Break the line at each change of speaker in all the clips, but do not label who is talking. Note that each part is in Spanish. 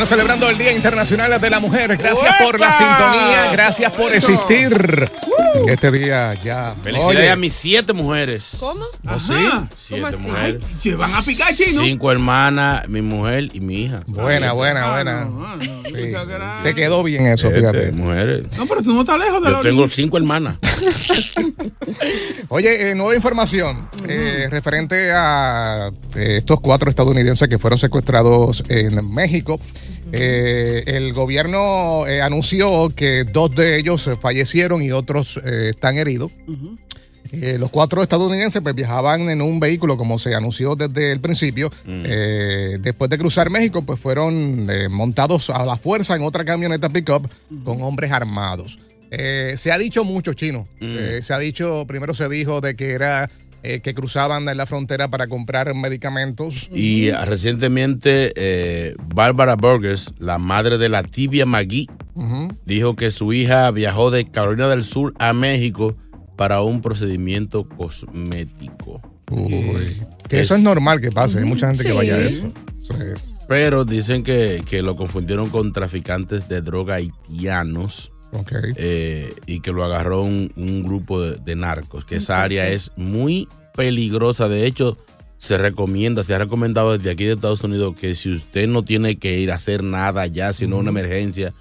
Bueno, celebrando el Día Internacional de la Mujer. Gracias por la sintonía, gracias por existir. En este día ya.
Felicidades
Oye,
a mis siete mujeres.
¿Cómo?
¿oh, sí?
Siete mujeres.
Se van a picar chino.
Cinco hermanas, mi mujer y mi hija.
Buena, buena,
Ah,
buena.
no, ah, no,
Sí.
era-
Te quedó bien eso, fíjate.
mujeres.
No, pero tú no estás lejos de la
Yo tengo
orilla.
cinco hermanas.
Oye, eh, nueva información eh, referente a eh, estos cuatro estadounidenses que fueron secuestrados en México. Eh, el gobierno eh, anunció que dos de ellos eh, fallecieron y otros eh, están heridos. Eh, los cuatro estadounidenses pues, viajaban en un vehículo, como se anunció desde el principio. Eh, después de cruzar México, pues fueron eh, montados a la fuerza en otra camioneta pickup con hombres armados. Se ha dicho mucho, chino. Eh, se ha dicho, primero se dijo de que era eh, que cruzaban en la frontera para comprar medicamentos.
Y ah, recientemente, eh, Bárbara Burgers, la madre de la tibia Magui, dijo que su hija viajó de Carolina del Sur a México para un procedimiento cosmético.
Uy. Que eso
Es-
es normal que pase. Hay mucha gente que vaya a eso. Sí.
Pero dicen que, que lo confundieron con traficantes de droga haitianos Eh, y que lo agarró un, un grupo de, de narcos, que esa área es muy peligrosa. De hecho, se recomienda, se ha recomendado desde aquí de Estados Unidos que si usted no tiene que ir a hacer nada ya, sino una emergencia,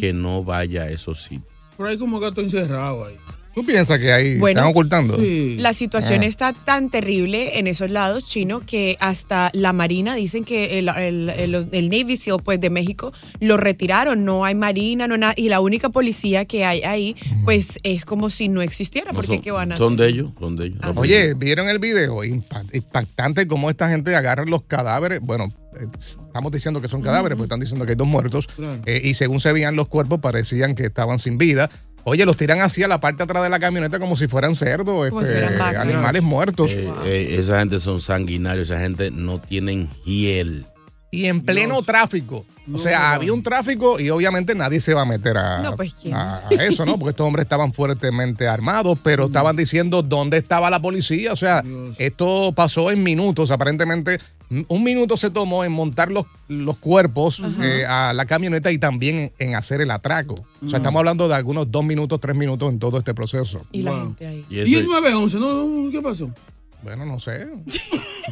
que no vaya a esos sitios.
Por ahí como gato encerrado ahí.
¿Tú piensas que ahí
Bueno,
están ocultando?
Sí.
La situación
Ah.
está tan terrible en esos lados, chino, que hasta la Marina dicen que el, el- el- el Navy SEAL pues, de México lo retiraron. No hay Marina, no nada. Y la única policía que hay ahí, pues es como si no existiera.
No
porque
son,
¿qué van a
son
hacer?
de ellos, son de ellos.
Ah,
Oye, ¿vieron el video? Impa- Impactante cómo esta gente agarra los cadáveres. Bueno, eh, estamos diciendo que son cadáveres, porque están diciendo que hay dos muertos.
Claro.
Eh, y según se veían los cuerpos, parecían que estaban sin vida. Oye, los tiran hacia la parte de atrás de la camioneta como si fueran cerdos, este,
fueran
animales muertos.
Eh, eh, esa gente son sanguinarios, esa gente no tienen hiel.
y en pleno
Dios.
tráfico. O sea,
no.
había un tráfico y obviamente nadie se va a meter a,
No, pues,
a- a eso, ¿no? Porque estos hombres estaban fuertemente armados, pero estaban diciendo dónde estaba la policía. O sea,
Dios.
esto pasó en minutos. Aparentemente, un minuto se tomó en montar los, los cuerpos eh, a la camioneta y también en, en hacer el atraco. O sea, estamos hablando de algunos dos minutos, tres minutos en todo este proceso.
Y la
Wow.
gente ahí.
Y
el 911, ¿no? ¿Qué pasó?
Bueno, no sé.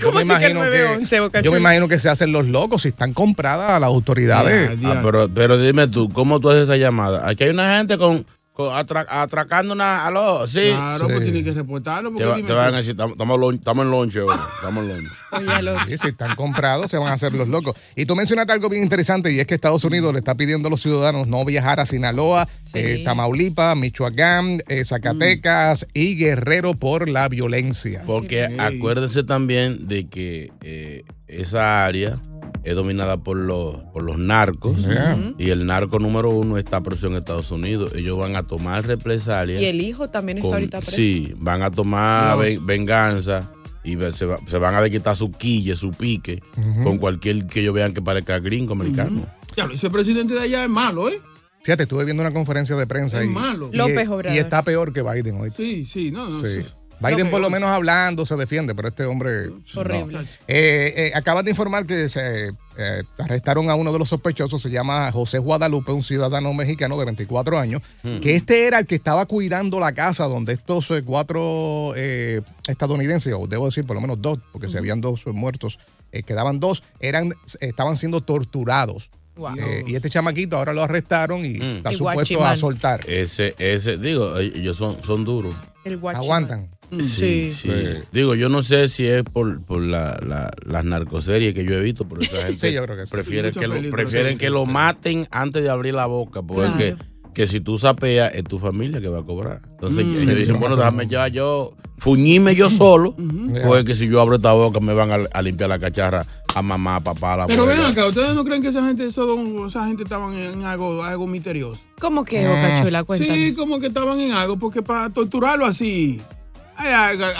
Yo
¿Cómo
me
así que el
imagino
911, Boca
yo me
Chula?
imagino que se hacen los locos si están compradas a las autoridades.
Ah, pero, pero dime tú, ¿cómo tú haces esa llamada? Aquí hay una gente con, atracando una. ¿Aló? Sí.
Claro,
Sí.
pues tiene que reportarlo.
Te, va- van a decir, estamos, en lonche. Estamos en lonche.
Si están comprados, se van a hacer los locos. Y tú mencionaste algo bien interesante y es que Estados Unidos le está pidiendo a los ciudadanos no viajar a Sinaloa,
Sí.
eh, Tamaulipas, Michoacán, eh, Zacatecas y Guerrero por la violencia.
Porque
Sí.
acuérdense también de que eh, esa área es dominada por los, por los narcos.
Yeah.
Y el narco número uno está preso en Estados Unidos. Ellos van a tomar represalias.
Y el hijo también está
con-
ahorita preso.
Sí, van a tomar venganza y se, va- se van a quitar su quille, su pique, con cualquier que ellos vean que parezca gringo americano.
Ya, ese presidente de allá es malo, ¿eh?
Fíjate, estuve viendo una conferencia de prensa
Es
y,
malo.
y-
López
y
Obrador.
está peor que Biden hoy.
Sí, sí, no, no.
Sí.
sí.
Biden por lo menos hablando se defiende, pero este hombre...
Horrible.
Eh, eh, acaban de informar que se eh, arrestaron a uno de los sospechosos, se llama José Guadalupe, un ciudadano mexicano de 24 años, que este era el que estaba cuidando la casa donde estos eh, cuatro eh, estadounidenses, o debo decir por lo menos dos, porque se habían dos muertos, eh, quedaban dos, eran, estaban siendo torturados.
Wow.
Eh, y este chamaquito ahora lo arrestaron y
Mm.
está
Y
supuesto
guachimán.
a soltar.
Ese, ese, digo, ellos son, son duros.
El.
Aguantan.
Sí, sí,
Sí.
Digo, yo no sé si es por, por la, la- las narcoseries que yo he visto, pero esa gente
Sí, yo creo que sí.
prefiere que lo, prefieren
sí,
que
sí,
lo
sí.
maten antes de abrir la boca, porque
Claro.
que si tú sapeas es tu familia que va a cobrar. Entonces
Mm.
Sí,
dicen, bueno, déjame ya yo fuñirme yo solo,
Ya.
porque que si yo abro esta boca me van a, a limpiar la cacharra a mamá, a papá, a la
Pero ven acá, ¿ustedes no creen que esa gente, eso- esa gente estaban en algo, algo misterioso?
¿Cómo que, Boca Chula? Cuéntame.
Sí, como que estaban en algo, porque para torturarlo así,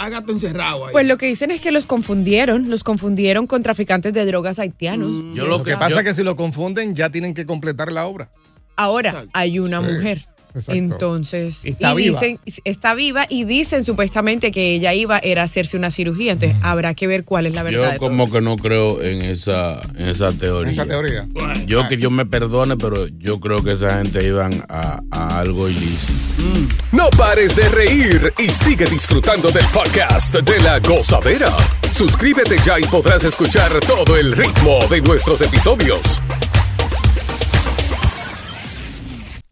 gato encerrado ahí.
Pues lo que dicen es que los confundieron, los confundieron con traficantes de drogas haitianos.
Mm.
Yo
Lo
lo
que pasa
yo-
es que si lo confunden ya tienen que completar la obra.
Ahora hay una
Sí,
mujer.
Exacto.
Entonces,
Y está viva.
dicen, está viva y dicen supuestamente que ella iba era a hacerse una cirugía. Entonces, habrá que ver cuál es la verdad.
Yo como que no creo en esa, en esa teoría.
Esa teoría.
Yo que Dios me perdone, pero yo creo que esa gente iban a, a algo ilícito.
No pares de reír y sigue disfrutando del podcast de la gozadera. Suscríbete ya y podrás escuchar todo el ritmo de nuestros episodios.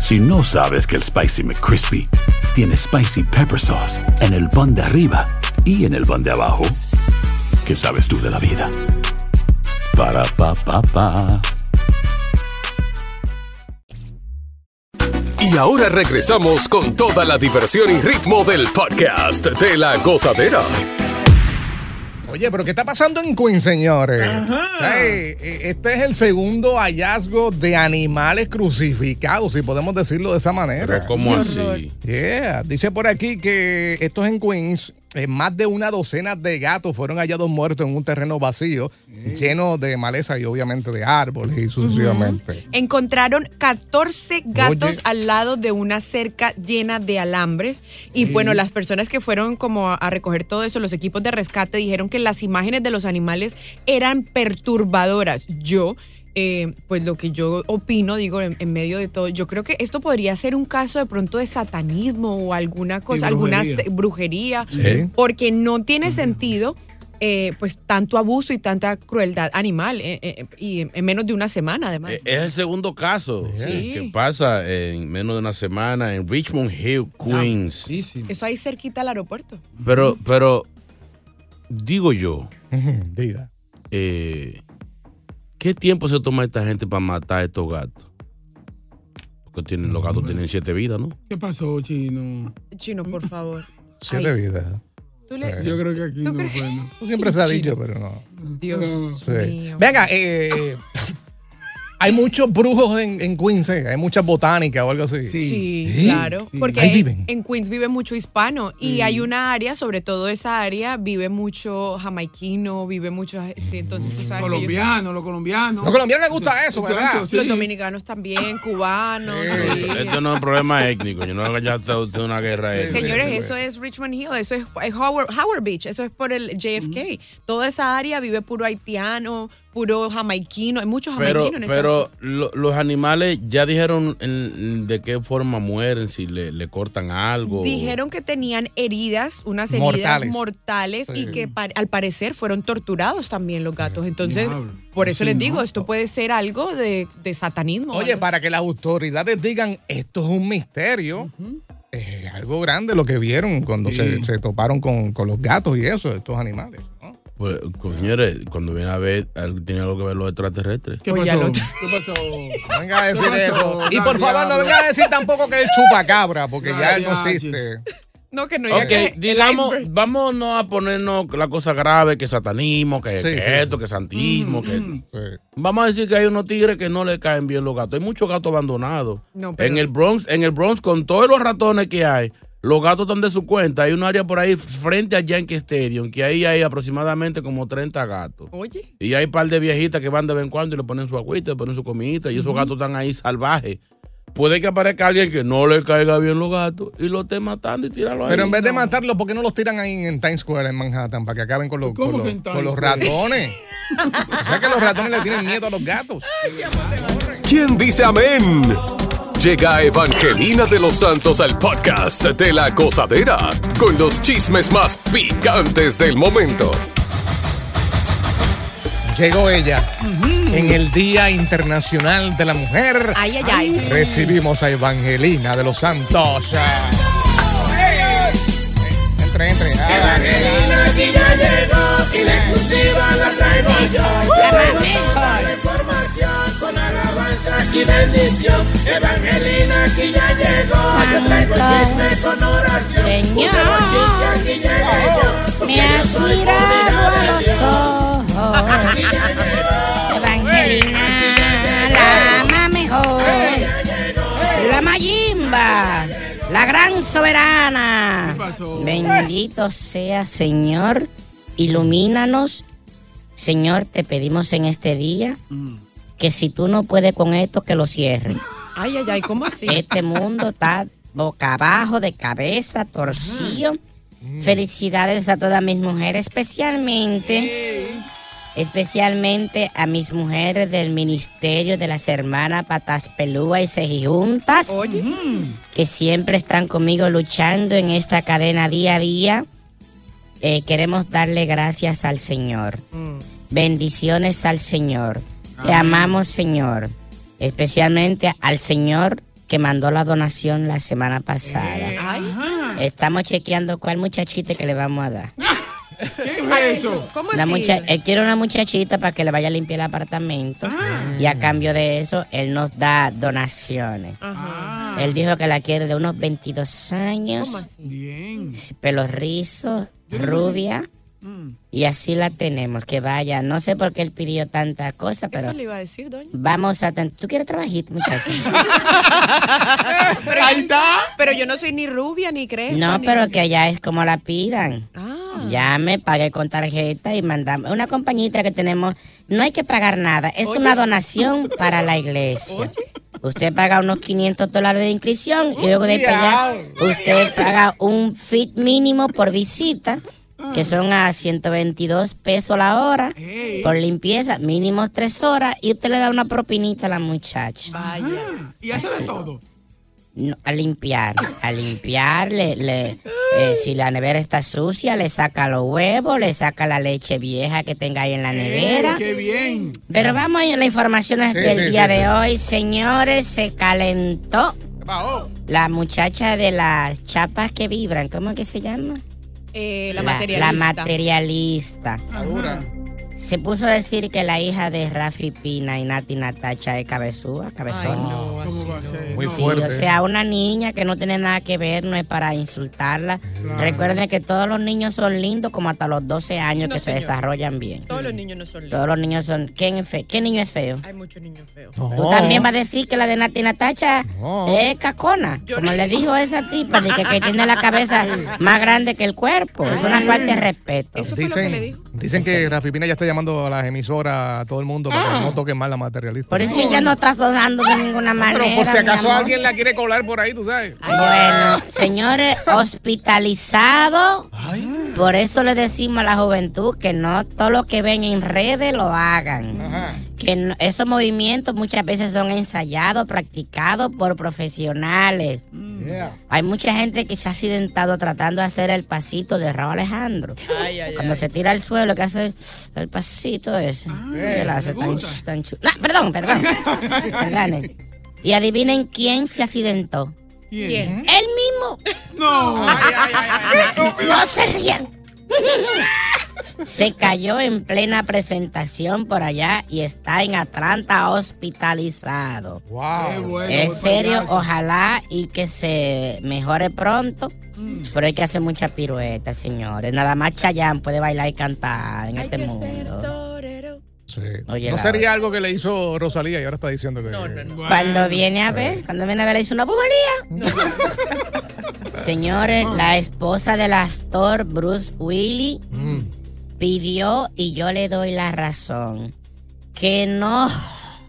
Si no sabes que el Spicy McCrispy tiene Spicy Pepper Sauce en el pan de arriba y en el pan de abajo, ¿qué sabes tú de la vida? Para, pa, pa, pa.
Y ahora regresamos con toda la diversión y ritmo del podcast de la gozadera.
Oye, pero ¿qué está pasando en Queens, señores? Hey, eh, este es el segundo hallazgo de animales crucificados, si podemos decirlo de esa manera.
Pero
Qué
así.
Yeah. Dice por aquí que esto es en Queens. Eh, más de una docena de gatos fueron hallados muertos en un terreno vacío, lleno de maleza y obviamente de árboles y sucesivamente.
Encontraron 14 gatos
Oye.
al lado de una cerca llena de alambres. Y bueno, las personas que fueron como a, a recoger todo eso, los equipos de rescate, dijeron que las imágenes de los animales eran perturbadoras. Yo. Eh, pues lo que yo opino, digo, en, en medio de todo, yo creo que esto podría ser un caso de pronto de satanismo o alguna cosa, alguna
brujería.
Sí.
porque no tiene sentido eh, pues tanto abuso y tanta crueldad animal eh, eh, y en, en menos de una semana además.
Eh, Es el segundo caso
Sí.
que pasa en menos de una semana en Richmond Hill, Queens.
Sí, sí.
Eso ahí cerquita al aeropuerto.
Pero, pero, digo yo,
Diga.
eh, ¿qué tiempo se toma esta gente para matar a estos gatos? Porque tienen, los gatos tienen siete vidas, ¿no?
¿Qué pasó, chino?
Chino, por favor.
Siete
Ay,
vidas.
tú le-
Yo creo que aquí
¿Tú
no
crees?
fue, ¿no?
Eso siempre se ha dicho, pero no.
Dios
Sí.
mío.
Venga, eh, hay muchos brujos en, en Queens, eh, hay muchas botánicas o algo así.
Sí.
Sí,
¿Sí?
claro.
Sí.
Porque
Ahí
en-
viven.
En, Queens vive mucho hispano y hay una área, sobre todo esa área, vive mucho jamaiquino, vive mucho. Sí, entonces tú sabes.
Colombiano, los colombianos.
Los colombianos les gusta eso, ¿verdad?
sí.
los dominicanos también, cubanos.
Sí.
sí.
Esto no es un problema étnico. Yo no ya usted una guerra étnica.
Señores,
sí,
eso es Richmond Hill, eso es es Howard, Howard Beach, eso es por el JFK. Toda esa área vive puro haitiano, puro jamaiquino, hay muchos
Pero,
jamaiquinos en
pero lo- los animales ya dijeron en- de qué forma mueren, si le, le cortan algo.
Dijeron que tenían heridas, unas heridas
Mortales.
mortales,
Sí.
y que al parecer fueron torturados también los gatos. Entonces,
Diablo.
por eso
Sí,
les
no.
digo, esto puede ser algo de, de satanismo.
Oye,
algo.
para que las autoridades digan esto es un misterio, es algo grande lo que vieron cuando
Sí.
se, se toparon con, con los gatos y eso, estos animales.
Pues, con- señores, cuando viene a ver, tiene algo que ver los extraterrestres.
¿Qué pasó?
otro.
¿Qué pasó?
Venga a decir
¿Qué
eso. Y por favor, no venga a decir tampoco que es chupacabra, porque ya
Ay,
no existe.
No, que no
Ok,
que
digamos, vámonos a ponernos la cosa grave, que satanismo, que,
Sí,
que
sí,
esto,
sí.
que santismo, que...
Sí.
Vamos a decir que hay unos tigres que no le caen bien los gatos. Hay muchos gatos abandonados.
No, pero-
En el Bronx, en el Bronx, con todos los ratones que hay, los gatos están de su cuenta. Hay un área por ahí frente al Yankee Stadium, que ahí hay aproximadamente como 30 gatos.
Oye.
Y hay un par de viejitas que van de vez en cuando y le ponen su agüita, le ponen su comidita, y esos gatos están ahí salvajes. Puede que aparezca alguien que no le caiga bien los gatos y lo esté matando y tirarlo ahí.
Pero en vez de matarlos, ¿por qué no los tiran ahí en Times Square, en Manhattan, para que acaben con los,
¿Cómo
con los, con los ratones? o sea que los ratones le tienen miedo a los gatos.
¿Quién dice amén? Llega Evangelina de los Santos al podcast de la gozadera con los chismes más picantes del momento.
Llegó ella en el Día Internacional de la Mujer.
Ay, ay, ay.
Recibimos a Evangelina de los Santos. Entre, entre. Evangelina
aquí ya llegó y la exclusiva la traigo yo. La y bendición. Evangelina aquí ya llegó. Yo traigo chisme con oración.
Señor.
Porque bochinche aquí llegué yo.
Me has mirado a los ojos. Evangelina, la más mejor. La Mayimba, la gran soberana. Bendito sea, Señor. Ilumínanos. Señor, te pedimos en este día que si tú no puedes con esto, que lo cierres.
Ay, ay, ay, ¿cómo así?
Este mundo está boca abajo, de cabeza, torcido. Felicidades a todas mis mujeres, especialmente, especialmente a mis mujeres del ministerio de las hermanas Patas Pelúa y Cejijuntas,
Oye.
que siempre están conmigo luchando en esta cadena día a día. Eh, queremos darle gracias al Señor. Bendiciones al Señor. Te amamos, Señor. Especialmente al Señor que mandó la donación la semana pasada.
Ay.
Estamos chequeando cuál muchachita que le vamos a dar.
¿Qué es eso?
¿Cómo
La
así?
mucha- él quiere una muchachita para que le vaya a limpiar el apartamento. Y a cambio de eso, él nos da donaciones.
Ajá.
Él dijo que la quiere de unos 22 años,
¿Cómo así?
Bien.
pelos rizos, rubia. Y así la tenemos, que vaya. No sé por qué él pidió tanta cosa, pero
Eso le iba a decir, doña.
vamos a... ten- ¿Tú quieres trabajar, muchacho?
Pero, Ahí está. Pero yo no soy ni rubia ni crespa.
No,
ni-
pero que allá es como la pidan.
Ah.
Llame, pague con tarjeta y mandamos. Una compañita que tenemos, no hay que pagar nada, es una donación para la iglesia. Usted paga unos 500 dólares de inscripción y luego de allá, usted paga un fit mínimo por visita, que son a 122 pesos la hora, por limpieza, mínimo tres horas, y usted le da una propinita a la muchacha.
Vaya.
Y hace de todo.
No, a limpiar, a limpiar, le, le- eh, si la nevera está sucia, le saca los huevos, le saca la leche vieja que tenga ahí en la nevera.
¡Qué bien!
Pero vamos a ir a las informaciones
Sí,
del
sí,
día
sí,
de
sí.
hoy. Señores, se calentó la muchacha de las chapas que vibran. ¿Cómo es que se llama?
Eh, la,
La,
materialista.
la materialista.
Está dura.
Se puso a decir que la hija de Rafi Pina y Nati Natacha es cabezúa,
Ay,
cabezona.
no,
¿Cómo
así
va a
no.
ser?
Muy
No.
Sí,
fuerte.
o sea, una niña que no tiene nada que ver, no es para insultarla. Recuerden que todos los niños son lindos como hasta los 12 años
No,
que se desarrollan bien.
Todos los niños no son lindos.
Todos los niños son... ¿Quién es fe- ¿Qué niño es feo?
Hay muchos niños feos.
No.
Tú también vas a decir que la de Nati Natacha
No.
es cacona.
Yo
como
no-
le dijo esa tipa, de que, que tiene la cabeza más grande que el cuerpo. Es una falta de respeto.
Eso fue lo que le
Dicen,
dijo.
dicen que Rafi Pina ya está llamando a las emisoras a todo el mundo para que no toquen más la materialista.
Por eso ella no está sonando de ninguna manera.
Pero por si acaso alguien la quiere colar por ahí, tú sabes.
Bueno, señores, hospitalizado. Por eso le decimos a la juventud que no todo lo que ven en redes lo hagan.
Ajá.
Que no- esos movimientos muchas veces son ensayados, practicados por profesionales.
Yeah.
Hay mucha gente que se ha accidentado tratando de hacer el pasito de Raúl Alejandro.
Ay, ay,
Cuando
ay.
se tira al suelo, que hace el pasito ese. que lo hace tan, tan chu- No, perdón, perdón. Y adivinen quién se accidentó.
¿Quién?
Él mismo.
No.
Ay, ay, ay, ay, ay.
No se rían. Se cayó en plena presentación por allá y está en Atlanta hospitalizado.
Wow.
Es serio, ojalá y que se mejore pronto. Pero hay que hacer mucha pirueta, señores. Nada más Chayanne puede bailar y cantar en este mundo.
Sí.
Oye,
no
la-
sería algo que le hizo Rosalía y ahora está diciendo que.
Cuando viene a ver, cuando viene a ver, le hizo una bubalía. Señores, la esposa del actor Bruce Willis pidió, y yo le doy la razón, que no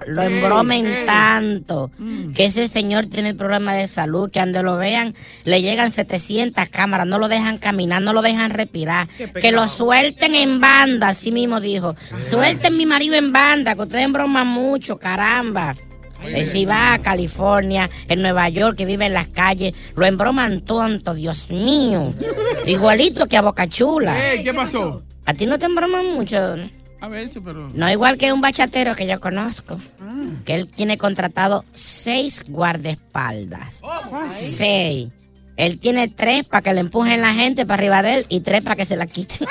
lo embromen tanto, que ese señor tiene problemas de salud, que donde lo vean le llegan 700 cámaras, no lo dejan caminar, no lo dejan respirar, que lo suelten en banda, así mismo dijo, suelten mi marido en banda, que ustedes embroman mucho, caramba. Eh, si va a California, en Nueva York, que vive en las calles, lo embroman tonto, Dios mío. Igualito que a Boca Chula.
Ey, ¿Qué pasó?
A ti no te embroman mucho.
A ver, sí, pero.
No igual que un bachatero que yo conozco. Que él tiene contratado seis guardaespaldas. Seis. Él tiene tres para que le empujen la gente para arriba de él y tres para que se la quiten.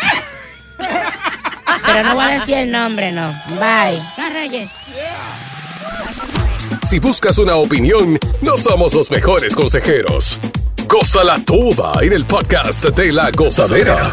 Pero no voy a decir el nombre, no. Bye. Bye, Reyes.
Si buscas una opinión, no somos los mejores consejeros. Gózala toda en el podcast de la gozadera.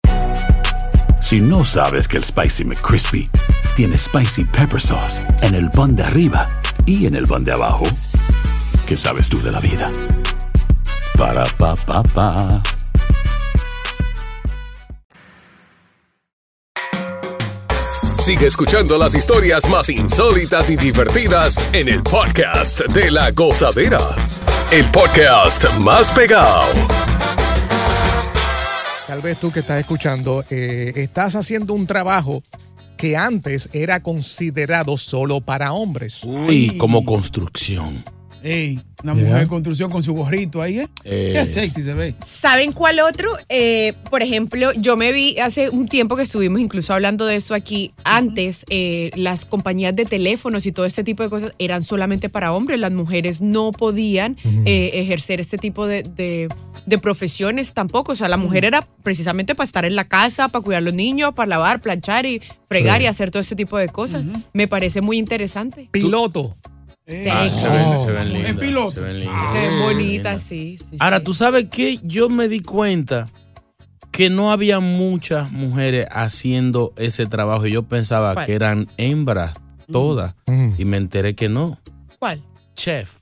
Si no sabes que el Spicy McCrispy tiene Spicy Pepper Sauce en el pan de arriba y en el pan de abajo, ¿qué sabes tú de la vida? Para, pa, pa, pa.
Sigue escuchando las historias más insólitas y divertidas en el podcast de la gozadera. El podcast más pegado.
Tal vez tú que estás escuchando, eh, estás haciendo un trabajo que antes era considerado solo para hombres.
Uy, como construcción.
Ey, una
Yeah.
mujer de construcción con su gorrito ahí, ¿eh?
Eh.
Qué sexy se ve.
¿Saben cuál otro? Eh, por ejemplo, yo me vi hace un tiempo que estuvimos incluso hablando de eso aquí. Antes, eh, las compañías de teléfonos y todo este tipo de cosas eran solamente para hombres. Las mujeres no podían eh, ejercer este tipo de, de- de profesiones tampoco. O sea, la mujer era precisamente para estar en la casa, para cuidar a los niños, para lavar, planchar y fregar
Sí.
y hacer todo este tipo de cosas. Me parece muy interesante.
Piloto.
Ah, se ven, se ven
En
lindas.
piloto.
Se ven lindas. Se
sí. sí,
Ahora,
sí.
tú sabes que yo me di cuenta que no había muchas mujeres haciendo ese trabajo y yo pensaba
¿Cuál?
que eran hembras todas
Mm.
y me enteré que no.
¿Cuál?
Chef.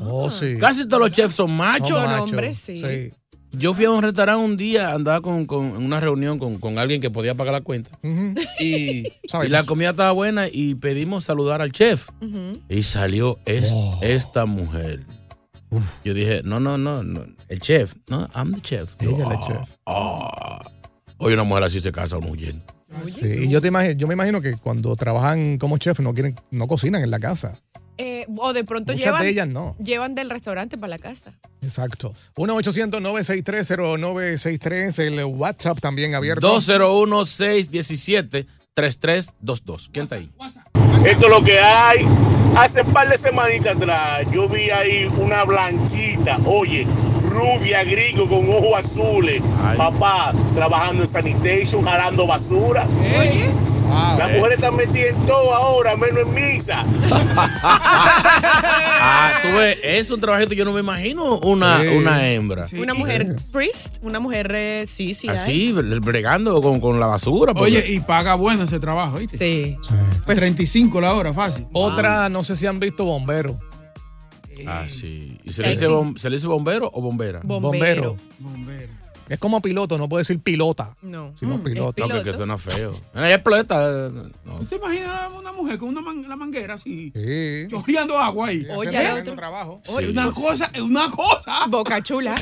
Oh, sí.
Casi todos los chefs son machos.
Son
macho.
hombres, sí.
Yo fui a un restaurante un día, andaba con, con en una reunión con, con alguien que podía pagar la cuenta. Y, la comida estaba buena y pedimos saludar al chef. Y salió es-
Oh.
esta mujer. Yo dije, no, no, no, no, el chef. No, I'm the chef. Yo,
Ella es la
"Ah,
chef.
ah". Hoy una mujer así se casa uno huyendo.
Sí, y yo, te imagino, yo me imagino que cuando trabajan como chef no quieren, no cocinan en la casa.
Eh, o de pronto
Muchas
llevan,
de ellas no.
llevan del restaurante para la casa.
Exacto. 1-800-963-0963. El WhatsApp también abierto.
201-617-3322. ¿Quién está ahí?
Esto es lo que hay. Hace un par de semanitas atrás yo vi ahí una blanquita, oye, rubia, gringo, con ojos azules.
Ay.
Papá, trabajando en sanitation, jalando basura.
Oye,
Wow.
Las mujeres están metidas en todo ahora, menos en misa.
Ah, tú ves, es un trabajito, yo no me imagino una,
Sí.
una hembra.
Sí.
una mujer priest, una mujer, eh, sí, sí. hay.
Así, bregando con, con la basura. porque-
Oye, y paga bueno ese trabajo, ¿viste?
Sí.
Pues 35 la hora, fácil.
Otra, no sé si han visto Bombero.
Ah, sí. ¿Y se,
Sí.
le dice bom- se le dice bombero o bombera?
Bombero.
Bombero.
Es como piloto, no puede decir pilota.
No.
Sino piloto.
No, porque suena feo. Ella explota. No.
¿Usted imagina una mujer con una man- la manguera así?
Sí.
Chorreando agua ahí.
Oye, otro.
trabajo.
Oye, una cosa, es una cosa.
Boca chula.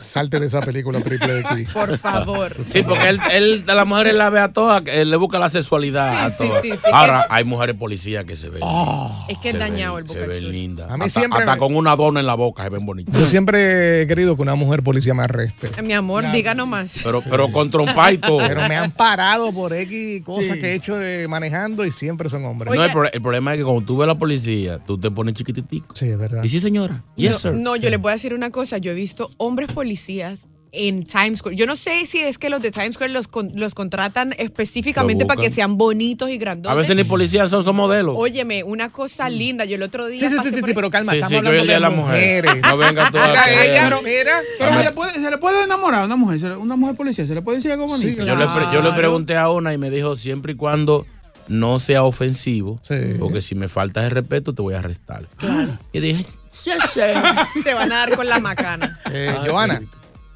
Salte de esa película triple X.
Por favor.
Sí, porque él, él a las mujeres la ve a todas, él le busca la sexualidad
Sí,
a todas.
sí, sí, sí.
Ahora, hay mujeres policías que se ven.
Es que es
se
dañado
ven-
el
Se
boca
ven
chula.
lindas.
A mí
hasta,
siempre
hasta
me-
con una dona en la boca se ven bonitas.
Yo siempre he querido que una mujer policía me arreste.
Mi amor, diga nomás.
Pero, pero con trompa y todo.
Pero me han parado por X cosas que he hecho eh, manejando y siempre son hombres.
No, el, pro- el problema es que cuando tú ves a la policía, tú te pones chiquititico.
Sí, es verdad.
Y sí, señora. Yes, sir.
No, yo les voy a decir una cosa. Yo he visto hombres policías en Times Square. Yo no sé si es que los de Times Square los, con- los contratan específicamente
Lo
para que sean bonitos y grandotes.
A veces ni policías son, son modelos.
Óyeme, una cosa linda. Yo el otro día.
Sí, sí, sí, sí, sí, pero calma,
Sí,
estamos
sí,
hablando de
de la mujer.
mujeres.
No vengan todas
Mira, ella, mira.
Pero se le, puede, se le puede enamorar a una mujer, se le- una mujer policía, se le puede decir algo bonito.
Yo, le, pre- yo le pregunté a una y me dijo siempre y cuando no sea ofensivo, porque si me falta el respeto te voy a arrestar. Y dije, sí, sí.
Te van a dar con la macana.
Eh, Joana.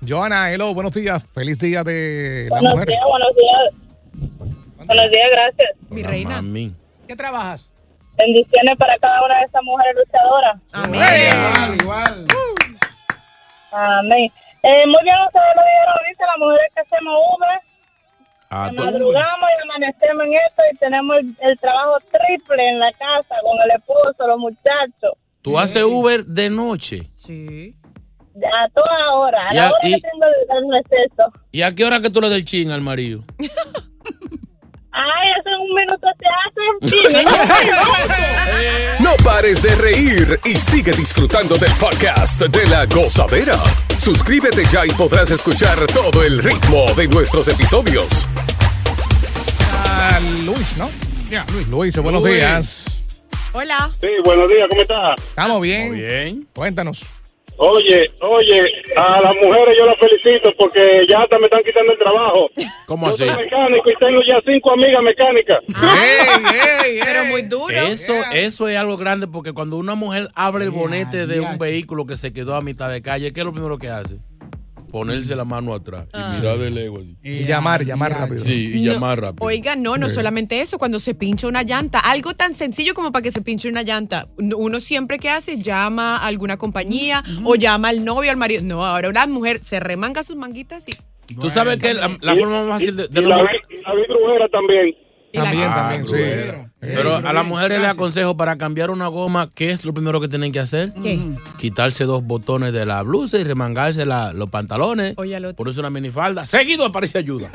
Joana, hello, buenos días. Feliz día de la
Buenos
mujer.
días, buenos días. Buenos días, gracias.
Mi reina.
Mami.
¿Qué trabajas?
Bendiciones para cada una de esas mujeres luchadoras.
Igual, igual.
Amén. Eh, muy bien, ustedes lo dijeron ahorita, las mujeres que hacemos Uber,
Ah,
madrugamos y amanecemos en esto y tenemos el, el trabajo triple en la casa con el esposo, los muchachos.
tú haces Uber de noche.
Sí.
A toda hora, a
Ya,
la hora
y-
que tengo el, receso.
¿Y a qué hora que tú le des el chin al marido?
Ay, hace un minuto se hace.
No pares de reír y sigue disfrutando del podcast de la gozadera. Suscríbete ya y podrás escuchar todo el ritmo de nuestros episodios.
Ah, Luis, ¿no? Luis. Luis, buenos
Luis.
días.
Hola.
Sí, buenos días, ¿cómo estás?
¿Estamos bien?
bien.
Cuéntanos.
Oye, oye, a las mujeres yo las felicito porque ya hasta me están quitando el trabajo.
¿Cómo
yo
así?
soy mecánico y tengo ya cinco amigas mecánicas.
Pero muy duro.
Eso, eso es algo grande porque cuando una mujer abre el bonete de un vehículo que se quedó a mitad de calle, ¿qué es lo primero que hace? Ponerse la mano atrás
Ah.
y mirar de lejos.
Y llamar, llamar rápido.
Sí, y
No,
llamar rápido.
Oiga, no, no
Sí.
solamente eso, cuando se pincha una llanta, algo tan sencillo como para que se pinche una llanta. Uno siempre que hace llama a alguna compañía o llama al novio, al marido. No, ahora una mujer se remanga sus manguitas y
Tú sabes que la, la
Y-
forma más fácil de, de
y la, vi- la vi también.
También,
Ah,
también, sí.
Pero a las mujeres les aconsejo para cambiar una goma, ¿qué es lo primero que tienen que hacer?
¿Qué?
Quitarse dos botones de la blusa y remangarse la- los pantalones. Ponerse una minifalda. Seguido aparece ayuda.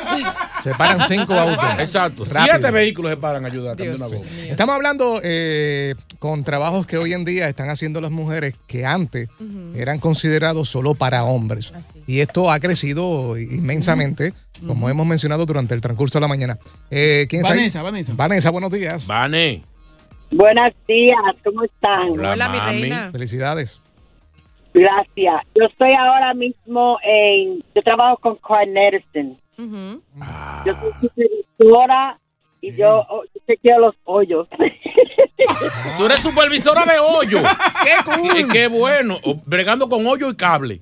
Se paran cinco autos.
Exacto.
Rápido.
Siete vehículos se paran a ayudar a cambiar una goma.
Estamos hablando eh, con trabajos que hoy en día están haciendo las mujeres que antes eran considerados solo para hombres. Y esto ha crecido inmensamente, como hemos mencionado durante el transcurso de la mañana. Eh, ¿Quién está ahí?
Vanessa, Vanessa.
Vanessa, buenos días.
Vane.
Buenos días, ¿cómo están?
Hola, Hola, mi mami. reina.
Felicidades.
Gracias. Yo estoy ahora mismo en. Yo trabajo con Carl Edison. Yo soy supervisora y yo, oh, yo chequeo los hoyos.
Tú eres supervisora de hoyo. ¡Qué Qué, bueno. Bregando con hoyo y cable.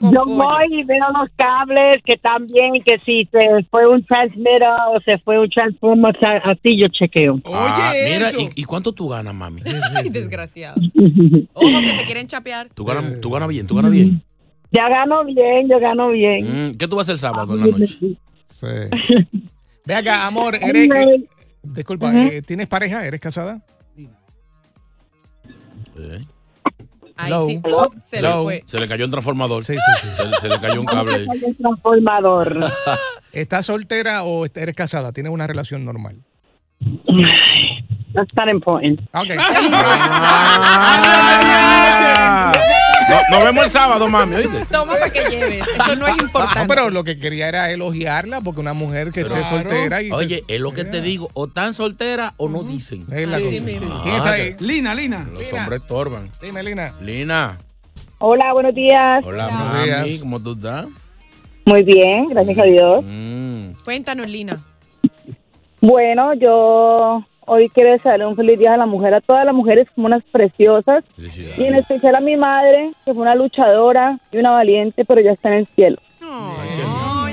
Yo voy y veo los cables que están bien y que si se fue un transmitter o se fue un transformer, así yo chequeo.
Ah, mira, ¿y, y cuánto tú ganas, mami?
Ay, desgraciado. Ojo que te quieren chapear.
Tú ganas, tú ganas bien, tú ganas bien.
Ya gano bien, yo gano bien.
Mm, ¿Qué tú vas a hacer el sábado en la noche?
Sí. Ve acá, amor, eres. eh, disculpa, eh, ¿tienes pareja? ¿Eres casada?
Ay,
Hello.
sí. Se le
Hello.
fue.
Se le cayó un transformador.
Sí, sí, sí.
Se, se le cayó un cable. ahí.
Un transformador.
¿Estás soltera o eres casada? ¿Tienes una relación normal?
That's not important.
Ok.
Ah. No- nos vemos el sábado, mami, ¿oíste?
Toma para que lleves. Eso no es
No,
importante.
pero lo que quería era elogiarla porque una mujer que esté soltera y
Oye, es lo que te digo, o tan soltera o no dicen.
es la
Sí,
cosa. ¿Quién está ahí?
Lina, Lina.
Los hombres estorban.
Dime, Lina.
Lina,
Hola, buenos días.
hola,
Buenos
mami,
días.
¿cómo tú estás?
Muy bien, gracias a Dios.
Mm.
Cuéntanos, Lina.
Bueno, yo hoy quiero desearle un feliz día a la mujer, a todas las mujeres como unas preciosas y en especial a mi madre, que fue una luchadora y una valiente, pero ya está en el cielo.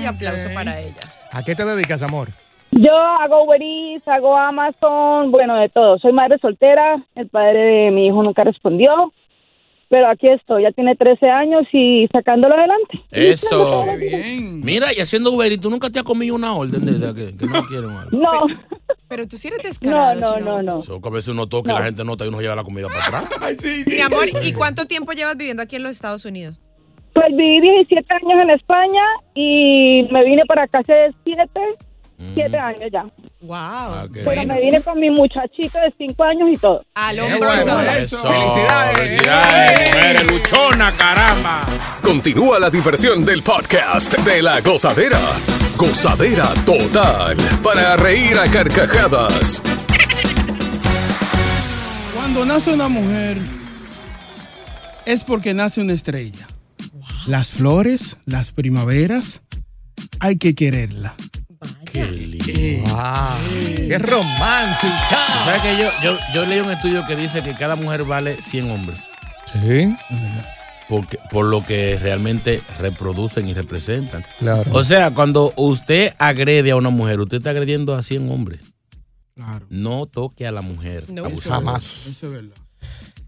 aplauso para ella.
¿A qué te dedicas, amor?
Yo hago Uber Eats, hago Amazon, bueno, de todo. Soy madre soltera, el padre de mi hijo nunca respondió, pero aquí estoy, ya tiene 13 años y sacándolo adelante.
Eso. Mira, y haciendo Uber, ¿y tú nunca te has comido una orden de, que, que no quieren algo?
No.
Pero tú sí eres descarado.
No, no, no, no.
Que a veces uno toca y la gente nota y uno lleva la comida para atrás.
Mi amor, ¿y cuánto tiempo llevas viviendo aquí en los Estados Unidos?
Pues viví 17 años en España y me vine para acá hace 7, 7 años ya.
Wow.
Pero me vine con mi muchachito de 5 años y todo.
Aló,
Eso. Felicidades. Felicidades, mujeres luchona, caramba.
Continúa la diversión del podcast de la gozadera. Gozadera total. Para reír a carcajadas.
Cuando nace una mujer es porque nace una estrella. Las flores, las primaveras, hay que quererla.
Qué lindo.
¡Qué romántica!
¿Sabes que yo, yo, yo leí un estudio que dice que cada mujer vale 100 hombres?
Sí.
Porque, por lo que realmente reproducen y representan.
Claro.
O sea, cuando usted agrede a una mujer, usted está agrediendo a 100 hombres.
Claro.
No toque a la mujer. abusador.
Jamás.
Eso es verdad.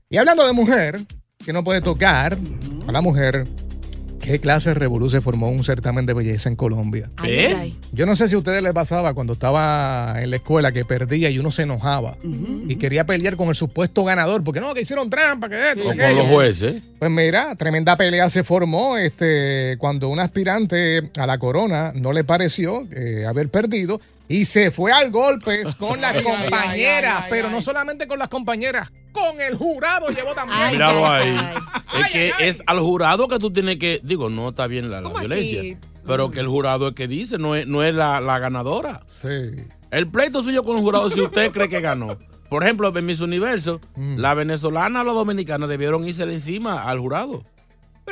Y hablando de mujer, que no puede tocar a la mujer, ¿qué clase revolú se formó un certamen de belleza en Colombia?
¿Eh?
Yo no sé si a ustedes les pasaba cuando estaba en la escuela que perdía y uno se enojaba y quería pelear con el supuesto ganador, porque no, que hicieron trampa, que esto,
O
que
con los jueces.
Pues mira, tremenda pelea se formó este, cuando un aspirante a la corona no le pareció eh, haber perdido y se fue al golpe con las compañeras,
ay, ay,
pero no solamente con las compañeras, con el jurado llevó también.
Míralo ahí. Es que es al jurado que tú tienes que. Digo, no está bien la, la violencia.
así?
Pero que el jurado es que dice, no es, no es la, la ganadora.
Sí.
El pleito suyo con el jurado si usted cree que ganó. Por ejemplo, en Miss Universo,
Mm.
la venezolana o la dominicana debieron irse encima al jurado.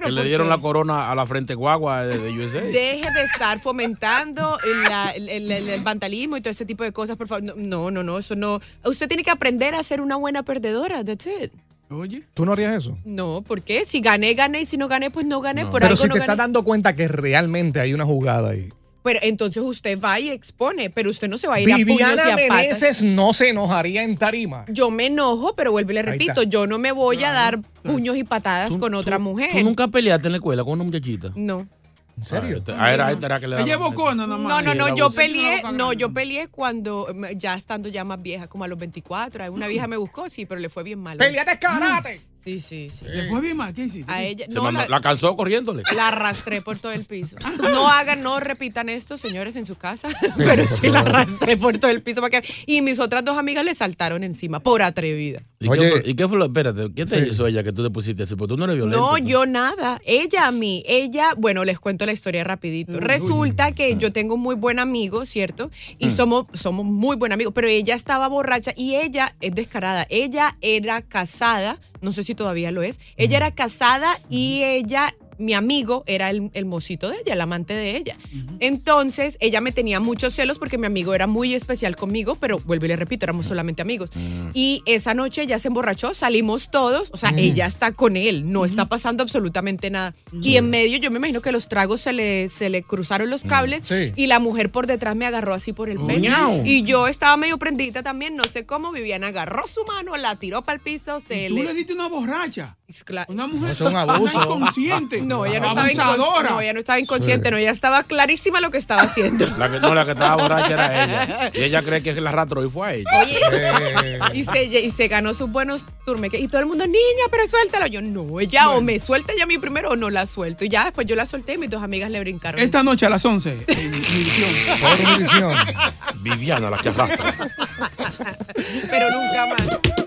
Que le
¿por
dieron
qué?
la corona a la frente guagua de, de USA.
Deje de estar fomentando la- el, el- el- el vandalismo y todo ese tipo de cosas, por favor. No, no, no, eso no. Usted tiene que aprender a ser una buena perdedora. That's it.
Oye.
¿Tú no harías eso?
No, ¿por qué? Si gané, gané. Y si no gané, pues no gané. Por
Pero
algo
si
no
te
gané.
estás dando cuenta que realmente hay una jugada ahí.
Pero entonces usted va y expone, pero usted no se va a ir a
Viviana
puños y a patas.
Meneses no se enojaría en tarima.
Yo me enojo, pero vuelvo y le repito, yo no me voy a dar puños y patadas con otra mujer.
¿Tú nunca peleaste en la escuela con una muchachita?
No.
¿En serio?
Ah, era, esta era que le
Ella
daba-
es bocona nada
No,
más.
no, no, yo peleé, no, yo peleé cuando mm, ya estando ya más vieja, como a los 24. Una vieja me buscó, sí, pero le fue bien mal.
¡Peleate karate!
Sí, sí, sí.
¿Le fue bien mal? ¿Qué hiciste?
A ella,
Se
no,
mandó-
la,
la cansó corriéndole.
la arrastré por todo el piso. No hagan, no repitan esto, señores, en su casa. pero sí la arrastré por todo el piso. Para que, y mis otras dos amigas le saltaron encima, por atrevida.
¿Y, qué fue, ¿Y qué fue lo? Espérate, ¿qué te hizo ella que tú te pusiste así? Porque tú no eres violento.
No, yo nada. Ella a mí, ella, bueno, les cuento la historia rapidito. Resulta que yo tengo un muy buen amigo, ¿cierto? Y somos, somos muy buen amigos, pero ella estaba borracha y ella es descarada. Ella era casada, no sé si todavía lo es. Ella era casada y ella mi amigo era el, el mocito de ella, el amante de ella. Entonces, ella me tenía muchos celos porque mi amigo era muy especial conmigo, pero vuelvo y le repito, éramos solamente amigos. Y esa noche ella se emborrachó, salimos todos, o sea, ella está con él, no está pasando absolutamente nada. Y en medio, yo me imagino que los tragos se le, se le cruzaron los cables
Sí.
y la mujer por detrás me agarró así por el pelo.
Miau.
Y yo estaba medio prendida también, no sé cómo, Viviana agarró su mano, la tiró para el piso, se
Tú
le...
le diste una borracha. Una mujer
Eso es un abuso.
inconsciente.
No, ella no, estaba
Abusadora.
no, ella no estaba inconsciente, no, ella estaba clarísima lo que estaba haciendo.
La que, no, la que estaba borracha era ella. Y ella cree que la arrastró y fue a ella.
Eh,
Y se, y se ganó sus buenos turmeques. Y todo el mundo, niña, pero suéltala. Yo, no, ella o me suelta ella a mí primero o no la suelto. Y ya después yo la solté y mis dos amigas le brincaron.
Esta noche a las 11 en.
Viviana, la que arrastra.
pero nunca más.